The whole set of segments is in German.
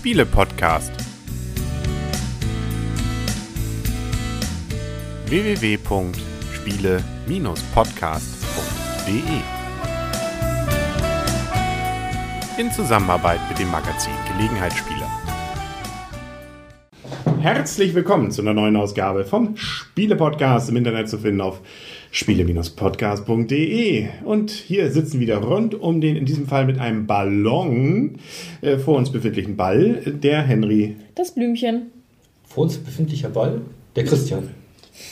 Spiele-Podcast. www.spiele-podcast.de In Zusammenarbeit mit dem Magazin Gelegenheitsspieler. Herzlich willkommen zu einer neuen Ausgabe vom Spiele-Podcast im Internet zu finden auf spiele-podcast.de. Und hier sitzen wieder rund um den, in diesem Fall mit einem Ballon, äh, vor uns befindlichen Ball, der Henry. Das Blümchen. Vor uns befindlicher Ball, der Christian.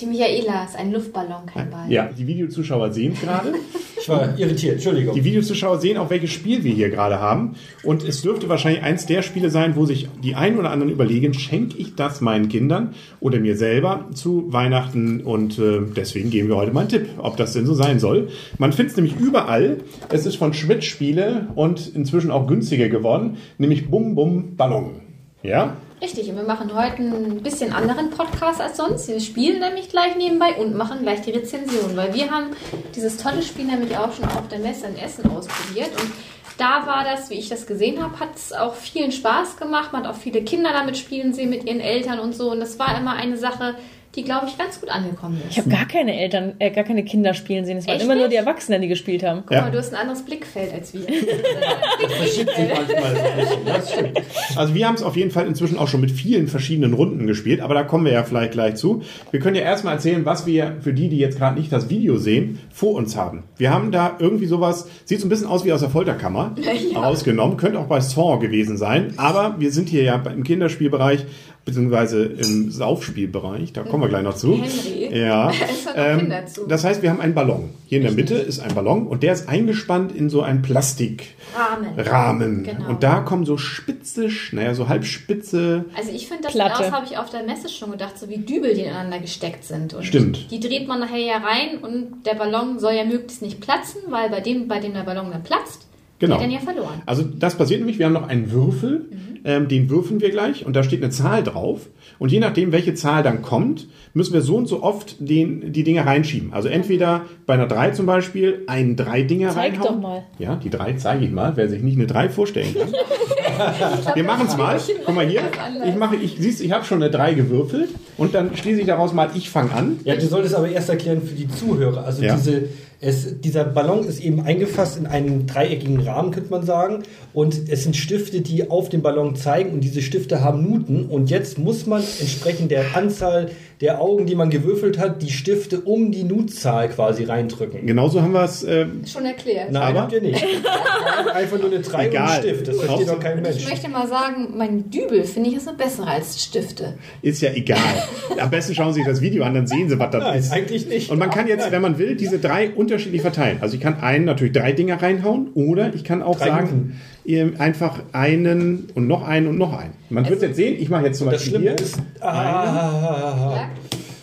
Die Michaela ist ein Luftballon, kein Ball. Ja, die Videozuschauer sehen es gerade. Ich war irritiert, Entschuldigung. Die Videozuschauer sehen auch, welches Spiel wir hier gerade haben. Und es dürfte wahrscheinlich eins der Spiele sein, wo sich die einen oder anderen überlegen, schenke ich das meinen Kindern oder mir selber zu Weihnachten? Und äh, deswegen geben wir heute mal einen Tipp, ob das denn so sein soll. Man findet es nämlich überall. Es ist von Schmidt Spiele und inzwischen auch günstiger geworden, nämlich Bum Bum Ballon. Ja? Richtig, und wir machen heute ein bisschen anderen Podcast als sonst. Wir spielen nämlich gleich nebenbei und machen gleich die Rezension, weil wir haben dieses tolle Spiel nämlich auch schon auf der Messe in Essen ausprobiert und da war das, wie ich das gesehen habe, hat es auch vielen Spaß gemacht. Man hat auch viele Kinder damit spielen sehen mit ihren Eltern und so. Und das war immer eine Sache, die, glaube ich, ganz gut angekommen ist. Ich habe gar keine Eltern, äh, gar keine Kinder spielen sehen. Es waren Echt immer nur nicht? die Erwachsenen, die gespielt haben. Guck Ja. mal, du hast ein anderes Blickfeld als wir. verschiebt sich manchmal so ein bisschen. Das stimmt. Also wir haben es auf jeden Fall inzwischen auch schon mit vielen verschiedenen Runden gespielt, aber da kommen wir ja vielleicht gleich zu. Wir können ja erstmal erzählen, was wir für die, die jetzt gerade nicht das Video sehen, vor uns haben. Wir haben da irgendwie sowas, sieht so ein bisschen aus wie aus der Folterkammer, rausgenommen, könnte auch bei Saw gewesen sein, aber wir sind hier ja im Kinderspielbereich beziehungsweise im Saufspielbereich, da kommen wir gleich noch zu. Henry. Ja. Ähm, Kinder zu. das heißt, wir haben einen Ballon. Hier in der Mitte ist ein Ballon und der ist eingespannt in so einen Plastik. Rahmen. Rahmen. Genau. Und da kommen so spitze, naja, so halb spitze. Also ich finde, das Platte. habe ich auf der Messe schon gedacht, so wie Dübel, die ineinander gesteckt sind. Und Stimmt. Die dreht man nachher ja rein und der Ballon soll ja möglichst nicht platzen, weil bei dem, bei dem der Ballon dann platzt, Genau. geht dann ja verloren. Also das passiert nämlich, wir haben noch einen Würfel, ähm, den würfeln wir gleich und da steht eine Zahl drauf. Und je nachdem, welche Zahl dann kommt, müssen wir so und so oft den, die Dinge reinschieben. Also entweder bei einer 3 zum Beispiel einen drei Dinger Zeig reinhauen. doch mal. Ja, die 3 zeige ich mal, wer sich nicht eine 3 vorstellen kann. wir machen es mal. Guck mal hier. Ich mache, ich siehst, ich habe schon eine 3 gewürfelt und dann schließe ich daraus mal, ich fange an. Ja, du solltest aber erst erklären für die Zuhörer. Also Ja. diese, es, dieser Ballon ist eben eingefasst in einen dreieckigen Rahmen, könnte man sagen. Und es sind Stifte, die auf dem Ballon zeigen. Und diese Stifte haben Nuten. Und jetzt muss man entsprechend der Anzahl der Augen, die man gewürfelt hat, die Stifte um die Nutzahl quasi reindrücken. Genauso haben wir es. Äh, Schon erklärt. Nein, Aber- habt ihr nicht. Einfach nur eine 3 und ein. Stift. Das versteht doch kein Ich Mensch. möchte mal sagen, mein Dübel finde ich ist eine bessere als Stifte. ist ja egal. Am besten schauen Sie sich das Video an, dann sehen Sie, was das Nein, ist. eigentlich nicht. Und man kann jetzt, wenn man will, diese drei unterschiedlich verteilen. Also ich kann einen natürlich drei Dinger reinhauen oder ich kann auch Drei sagen, ihr einfach einen und noch einen und noch einen. Man wird es jetzt sehen, ich mache jetzt zum Das Beispiel Schlimme hier, ist, ah, Ja?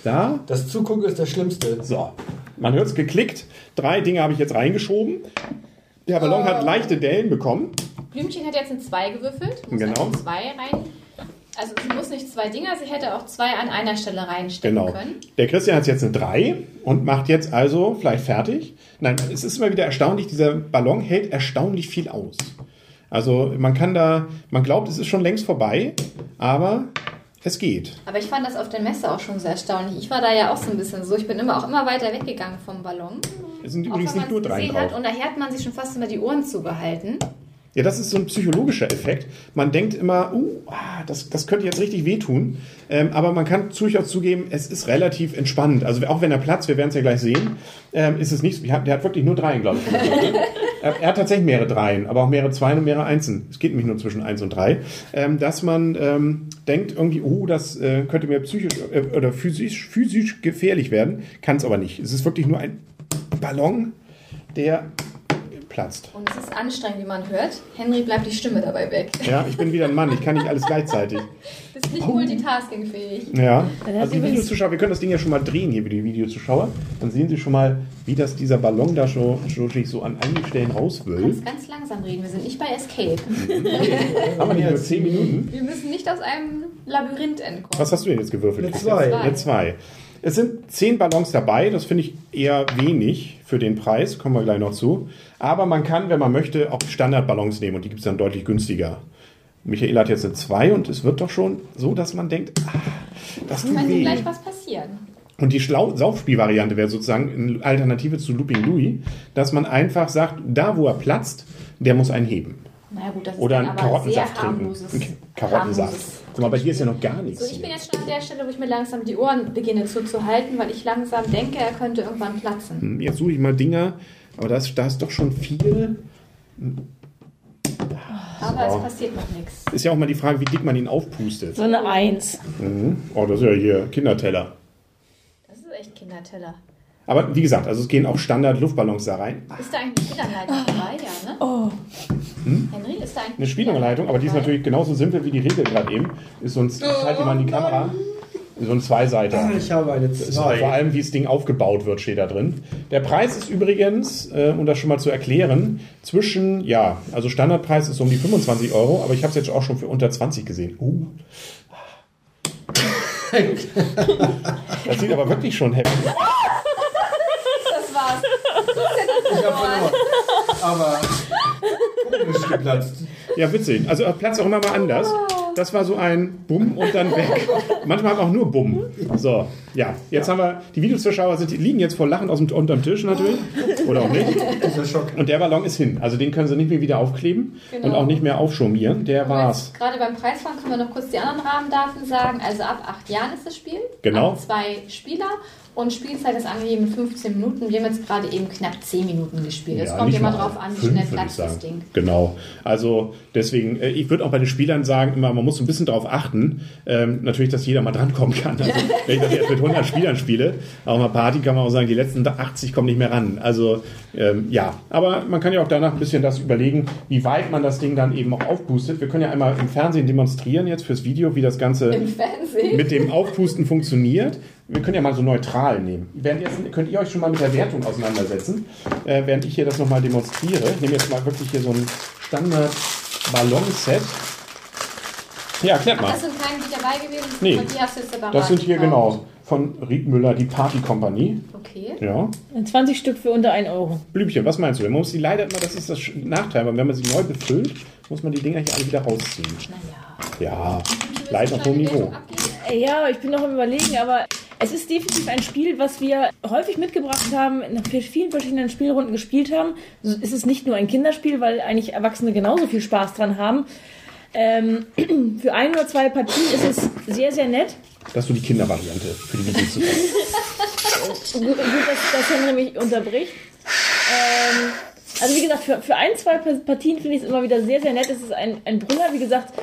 da, das Zugucken ist das Schlimmste. so. Man hört es geklickt, drei Dinge habe ich jetzt reingeschoben. Der Ballon hat leichte Dellen bekommen. Blümchen hat jetzt ein 2 gewürfelt. Muss Genau. einfach zwei rein. Also sie muss nicht zwei Dinger, sie hätte auch zwei an einer Stelle reinstecken Genau. können. Der Christian hat jetzt eine 3 und macht jetzt also vielleicht fertig. Nein, es ist immer wieder erstaunlich, dieser Ballon hält erstaunlich viel aus. Also man kann da, man glaubt, es ist schon längst vorbei, aber es geht. Aber ich fand das auf der Messe auch schon sehr erstaunlich. Ich war da ja auch so ein bisschen so. Ich bin immer auch immer weiter weggegangen vom Ballon. Es sind übrigens nicht nur drei hat drauf. und nachher hat man sich schon fast immer die Ohren zugehalten. Ja, das ist so ein psychologischer Effekt. Man denkt immer, uh, ah, das, das könnte jetzt richtig wehtun. Ähm, aber man kann durchaus zugeben, es ist relativ entspannend. Also auch wenn er platzt, wir werden es ja gleich sehen, ähm, ist es nicht, der hat, der hat wirklich nur Dreien, glaube ich. er, er hat tatsächlich mehrere Dreien, aber auch mehrere Zweien und mehrere Einsen. Es geht nämlich nur zwischen Eins und Drei. Ähm, dass man ähm, denkt irgendwie, oh, das äh, könnte mir psychisch äh, oder physisch, physisch gefährlich werden. Kann es aber nicht. Es ist wirklich nur ein Ballon, der platzt. Und es ist anstrengend, wie man hört. Henry bleibt die Stimme dabei weg. Ja, ich bin wieder ein Mann, ich kann nicht alles gleichzeitig. Bist nicht multitaskingfähig. Ja, also die Videozuschauer, wir können das Ding ja schon mal drehen hier, wie die Videozuschauer. Dann sehen Sie schon mal, wie das dieser Ballon da schon, schon sich so an einigen Stellen Du rauswölbt. kannst ganz langsam reden. Wir sind nicht bei Escape. Haben wir nicht nur 10 Minuten? Wir müssen nicht aus einem Labyrinth entkommen. Was hast du denn jetzt gewürfelt? Eine Christian? zwei. Eine 2. Es sind 10 Ballons dabei, das finde ich eher wenig für den Preis, kommen wir gleich noch zu. Aber man kann, wenn man möchte, auch Standardballons nehmen und die gibt es dann deutlich günstiger. Michaela hat jetzt eine 2 und es wird doch schon so, dass man denkt, ah, das tut Könnte weh. gleich was passieren. Und die Saufspielvariante wäre sozusagen eine Alternative zu Looping Louis, dass man einfach sagt, da wo er platzt, der muss einen heben. Na ja, gut, das ist Oder dann einen aber Karottensaft trinken. harmloses. Karottensaft. harmloses Guck mal, bei dir ist ja noch gar nichts. So, ich bin jetzt schon an der Stelle, wo ich mir langsam die Ohren beginne zuzuhalten, weil ich langsam denke, er könnte irgendwann platzen. Hm, Jetzt suche ich mal Dinger, aber da ist, da ist doch schon viel. Aber So. es passiert noch nichts. Ist ja auch mal die Frage, wie dick man ihn aufpustet. So eine Eins. Mhm. Oh, das ist ja hier Kinderteller. Das ist echt Kinderteller. Aber wie gesagt, also es gehen auch Standard-Luftballons da rein. Ist da eigentlich eine Spielanleitung dabei? Ja, ne? Oh, Henry, ist da eigentlich Eine Spielanleitung, aber die ist natürlich genauso simpel wie die Regel gerade eben. Ist so ein, ich halte die mal in die Kamera. So ein Zweiseiter. Ich habe eine Ist vor 2. allem, wie das Ding aufgebaut wird, steht da drin. Der Preis ist übrigens, äh, um das schon mal zu erklären, zwischen, ja, also Standardpreis ist um die 25 Euro, aber ich habe es jetzt auch schon für unter 20 gesehen. Uh. Das sieht aber wirklich schon heftig aus. Das. Ich habe verloren. Aber komisch geplatzt. Ja, witzig. Also äh, Platz auch immer mal anders. Das war so ein Bumm und dann weg. Manchmal auch nur Bumm. So, ja. Jetzt haben wir, die Videozuschauer sind, die liegen jetzt vor Lachen aus dem, unterm Tisch natürlich. Oder auch nicht. Dieser Schock. Und der Ballon ist hin. Also den können sie nicht mehr wieder aufkleben Genau. und auch nicht mehr aufschirmieren. Der Und war's. jetzt Gerade beim Preisfang können wir noch kurz die anderen Rahmendaten sagen. Also ab acht Jahren ist das Spiel. Genau. Ab zwei Spieler. Und Spielzeit ist angegeben 15 Minuten. Wir haben jetzt gerade eben knapp 10 Minuten gespielt. Es Ja, kommt immer mal. drauf an, wie schnell platzt das. Ding. Genau. Also deswegen, äh, ich würde auch bei den Spielern sagen, immer, man muss ein bisschen darauf achten, ähm, natürlich, dass jeder mal drankommen kann. Also, wenn ich das jetzt mit 100 Spielern spiele, auch mal Party, kann man auch sagen, die letzten 80 kommen nicht mehr ran. Also ähm, ja, aber man kann ja auch danach ein bisschen das überlegen, wie weit man das Ding dann eben auch aufpustet. Wir können ja einmal im Fernsehen demonstrieren jetzt fürs Video, wie das Ganze mit dem Aufpusten funktioniert. Wir können ja mal so neutral nehmen. Währenddessen könnt ihr euch schon mal mit der Wertung auseinandersetzen, äh, während ich hier das nochmal demonstriere. Ich nehme jetzt mal wirklich hier so ein Standard-Ballon-Set. Ja, erklärt Ach, mal. das sind keine, die dabei gewesen sind. Nee. Die hast du jetzt separat Das sind hier gekauft. genau von Riedmüller, die Party-Kompanie. Okay. Ja. 20 Stück für unter 1 Euro. Blümchen, was meinst du? Man muss die leider immer, das ist das Nachteil, weil wenn man sie neu befüllt, muss man die Dinger hier alle wieder rausziehen. Naja. Ja, leider auf hohem Niveau. Ja, ich bin noch am überlegen, aber es ist definitiv ein Spiel, was wir häufig mitgebracht haben, in vielen verschiedenen Spielrunden gespielt haben. So ist es nicht nur ein Kinderspiel, weil eigentlich Erwachsene genauso viel Spaß dran haben. Ähm, für ein oder zwei Partien ist es sehr, sehr nett. Das ist so die Kindervariante für die Gut, gut, dass, dass Henry mich unterbricht. Ähm, also wie gesagt, für, für ein, zwei Partien finde ich es immer wieder sehr, sehr nett. Es ist ein, ein Brüller, wie gesagt.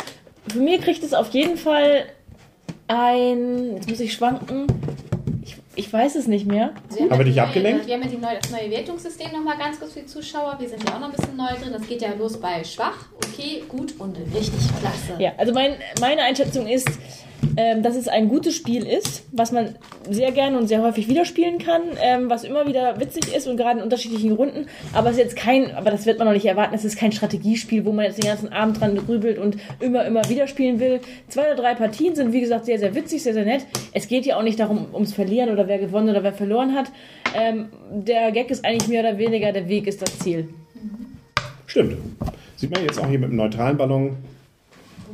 Für mich kriegt es auf jeden Fall ein... Jetzt muss ich schwanken. Ich, ich weiß es nicht mehr. Also wir Haben wir dich die abgelenkt? Neue, wir haben ja die neue, das neue Wertungssystem nochmal ganz kurz für die Zuschauer. Wir sind ja auch noch ein bisschen neu drin. Das geht ja los bei schwach, okay, gut und richtig klasse. Ja, also mein, meine Einschätzung ist, ähm, dass es ein gutes Spiel ist, was man sehr gerne und sehr häufig wieder spielen kann, ähm, was immer wieder witzig ist und gerade in unterschiedlichen Runden. Aber es ist jetzt kein, aber das wird man noch nicht erwarten, es ist kein Strategiespiel, wo man jetzt den ganzen Abend dran grübelt und immer, immer wieder spielen will. Zwei oder drei Partien sind, wie gesagt, sehr, sehr witzig, sehr, sehr nett. Es geht ja auch nicht darum, ums Verlieren oder wer gewonnen oder wer verloren hat. Ähm, der Gag ist eigentlich mehr oder weniger, der Weg ist das Ziel. Stimmt. Sieht man jetzt auch hier mit dem neutralen Ballon.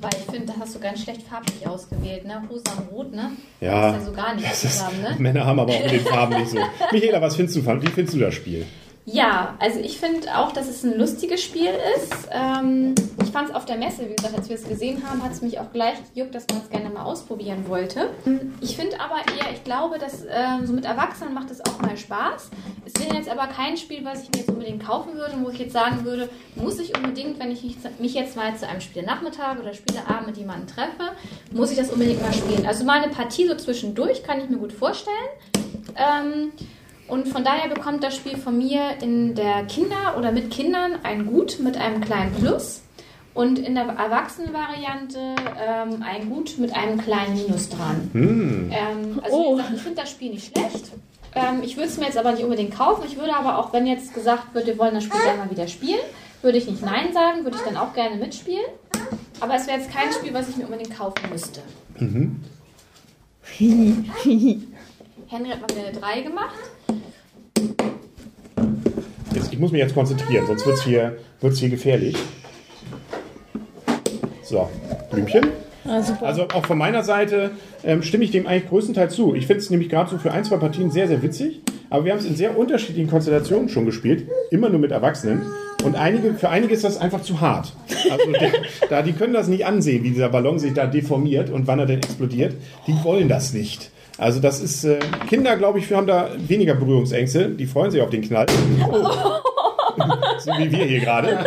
Wobei ich finde, da hast du ganz schlecht farblich ausgewählt, ne? Rosa und Rot, ne? Ja, Das ist ja so gar nicht ist, zusammen, ne? Männer haben aber auch mit den Farben nicht so. Michaela, was findest du, wie findest du das Spiel? Ja, also ich finde auch, dass es ein lustiges Spiel ist. Ähm, ich fand es auf der Messe, wie gesagt, als wir es gesehen haben, hat es mich auch gleich gejuckt, dass man es gerne mal ausprobieren wollte. Ich finde aber eher, ich glaube, dass ähm, so mit Erwachsenen macht es auch mal Spaß. Es wäre jetzt aber kein Spiel, was ich mir jetzt unbedingt kaufen würde, wo ich jetzt sagen würde, muss ich unbedingt, wenn ich mich, jetzt mal zu einem Spielenachmittag oder Spieleabend mit jemandem treffe, muss ich das unbedingt mal spielen. Also mal eine Partie so zwischendurch kann ich mir gut vorstellen. Ähm, und von daher bekommt das Spiel von mir in der Kinder- oder mit Kindern ein Gut mit einem kleinen Plus und in der Erwachsenenvariante ähm, ein Gut mit einem kleinen Minus dran. Ähm, also Oh. wie gesagt, ich finde das Spiel nicht schlecht. Ähm, ich würde es mir jetzt aber nicht unbedingt kaufen. Ich würde aber auch, wenn jetzt gesagt wird, wir wollen das Spiel gerne mal wieder spielen, würde ich nicht Nein sagen, würde ich dann auch gerne mitspielen. Aber es wäre jetzt kein Spiel, was ich mir unbedingt kaufen müsste. Henry hat mal wieder eine 3 gemacht. Jetzt, ich muss mich jetzt konzentrieren, sonst wird es hier, wird's hier gefährlich. So, Blümchen. Ah. Also auch von meiner Seite ähm, stimme ich dem eigentlich größtenteils zu. Ich finde es nämlich gerade so für ein, zwei Partien sehr, sehr witzig. Aber wir haben es in sehr unterschiedlichen Konstellationen schon gespielt. Immer nur mit Erwachsenen. Und einige, für einige ist das einfach zu hart. Also der, da, die können das nicht ansehen, wie dieser Ballon sich da deformiert und wann er denn explodiert. Die wollen das nicht. Also das ist, äh, Kinder, glaube ich, haben da weniger Berührungsängste. Die freuen sich auf den Knall. so wie wir hier gerade.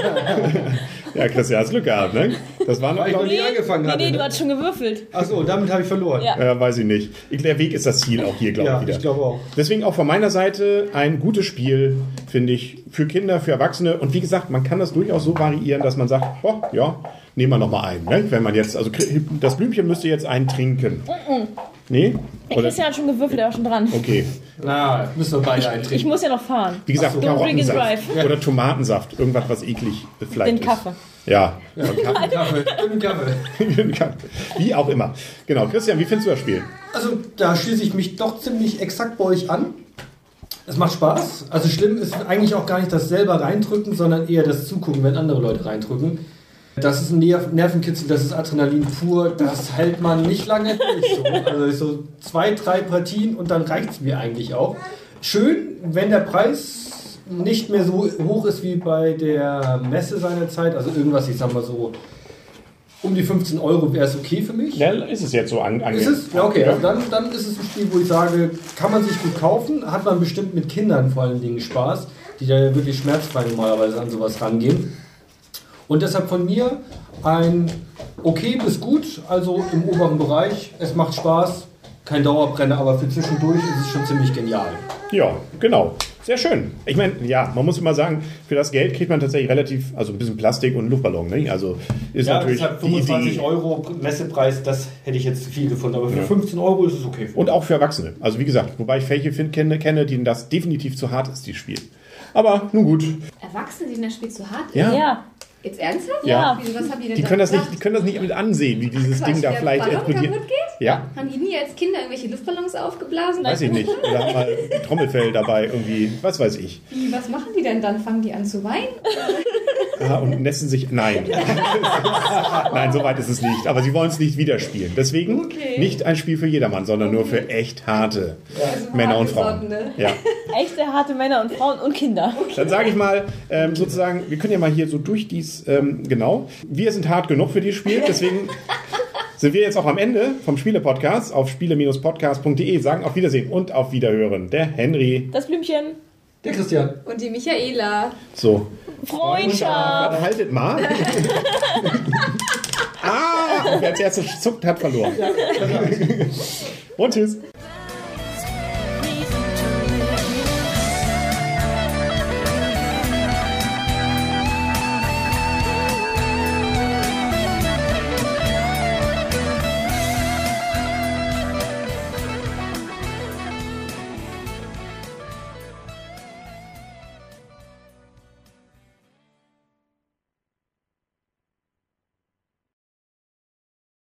ja, Christian, hast Glück gehabt, ne? Das war noch, Weil ich noch nie angefangen nee, hatte. nee, du ne? hast schon gewürfelt. Achso, damit habe ich verloren. Ja. äh, weiß ich nicht. Ich, der Weg ist das Ziel auch hier, glaube Ja, ich, wieder. ich glaube auch. Deswegen auch von meiner Seite ein gutes Spiel, finde ich, für Kinder, für Erwachsene. Und wie gesagt, man kann das durchaus so variieren, dass man sagt, oh, ja, nehmen wir noch mal einen. Ne? Wenn man jetzt, also das Blümchen müsste jetzt einen trinken. Nee? Der Oder, Christian hat schon gewürfelt, er war schon dran. okay. Na, müssen wir beide Ich eintrinken. muss ja noch fahren. Wie gesagt, so. Karottensaft oder Tomatensaft. Irgendwas, was eklig vielleicht Den ist. Kaffee. Ja. Kaffee, einen Kaffee. wie auch immer. Genau. Christian, wie findest du das Spiel? Also da schließe ich mich doch ziemlich exakt bei euch an. Es macht Spaß. Also schlimm ist eigentlich auch gar nicht das selber reindrücken, sondern eher das Zugucken, wenn andere Leute reindrücken. Das ist ein Nerv Nervenkitzel, das ist Adrenalin pur, das hält man nicht lange durch. So. Also so zwei, drei Partien und dann reicht es mir eigentlich auch. Schön, wenn der Preis nicht mehr so hoch ist wie bei der Messe seiner Zeit, also irgendwas, ich sag mal so, um die 15 Euro wäre es okay für mich. Ja, ist es jetzt so an, Ist es? Ja, okay. Also dann, dann ist es ein Spiel, wo ich sage, kann man sich gut kaufen, hat man bestimmt mit Kindern vor allen Dingen Spaß, die da wirklich schmerzfrei normalerweise an sowas rangehen. Und deshalb von mir ein okay bis gut, also im oberen Bereich. Es macht Spaß, kein Dauerbrenner, aber für zwischendurch ist es schon ziemlich genial. Ja, genau. Sehr schön. Ich meine, ja, man muss immer sagen, für das Geld kriegt man tatsächlich relativ, also ein bisschen Plastik und einen Luftballon. Ne? Also ist Ja, natürlich deshalb die 25 Idee. Euro Messepreis, das hätte ich jetzt zu viel gefunden, aber für Ja. 15 Euro ist es okay. Für Und auch für Erwachsene. Also wie gesagt, wobei ich welche kenne, kenne, denen das definitiv zu hart ist, die Spiel. Aber nun gut. Erwachsene, denen das Spiel zu hart ist? Ja. Ja. Jetzt ernsthaft? Ja. Wieso, was haben die können, das nicht, die können das nicht mit ansehen, wie dieses Quatsch, Ding da vielleicht explodiert. Ja, Haben die nie als Kinder irgendwelche Luftballons aufgeblasen? weiß ich nicht. Oder haben mal Trommelfell dabei irgendwie, was weiß ich. Wie, was machen die denn dann? Fangen die an zu weinen? Ah, und nässen sich. Nein. Nein, so weit ist es nicht. Aber sie wollen es nicht wieder spielen. Deswegen Okay. nicht ein Spiel für jedermann, sondern nur für echt harte Also Männer und Frauen. hartgesottene. Ja. Echte harte Männer und Frauen und Kinder. Dann sage ich mal, ähm, sozusagen, wir können ja mal hier so durch dies, ähm, genau. Wir sind hart genug für dieses Spiel, deswegen sind wir jetzt auch am Ende vom Spiele-Podcast auf spiele-podcast.de. Sagen auf Wiedersehen und auf Wiederhören. Der Henry. Das Blümchen. Der Christian. Und die Michaela. So. Freundschaft. Warte, haltet mal. ah, wer als erstes zuckt, hat verloren. Und tschüss.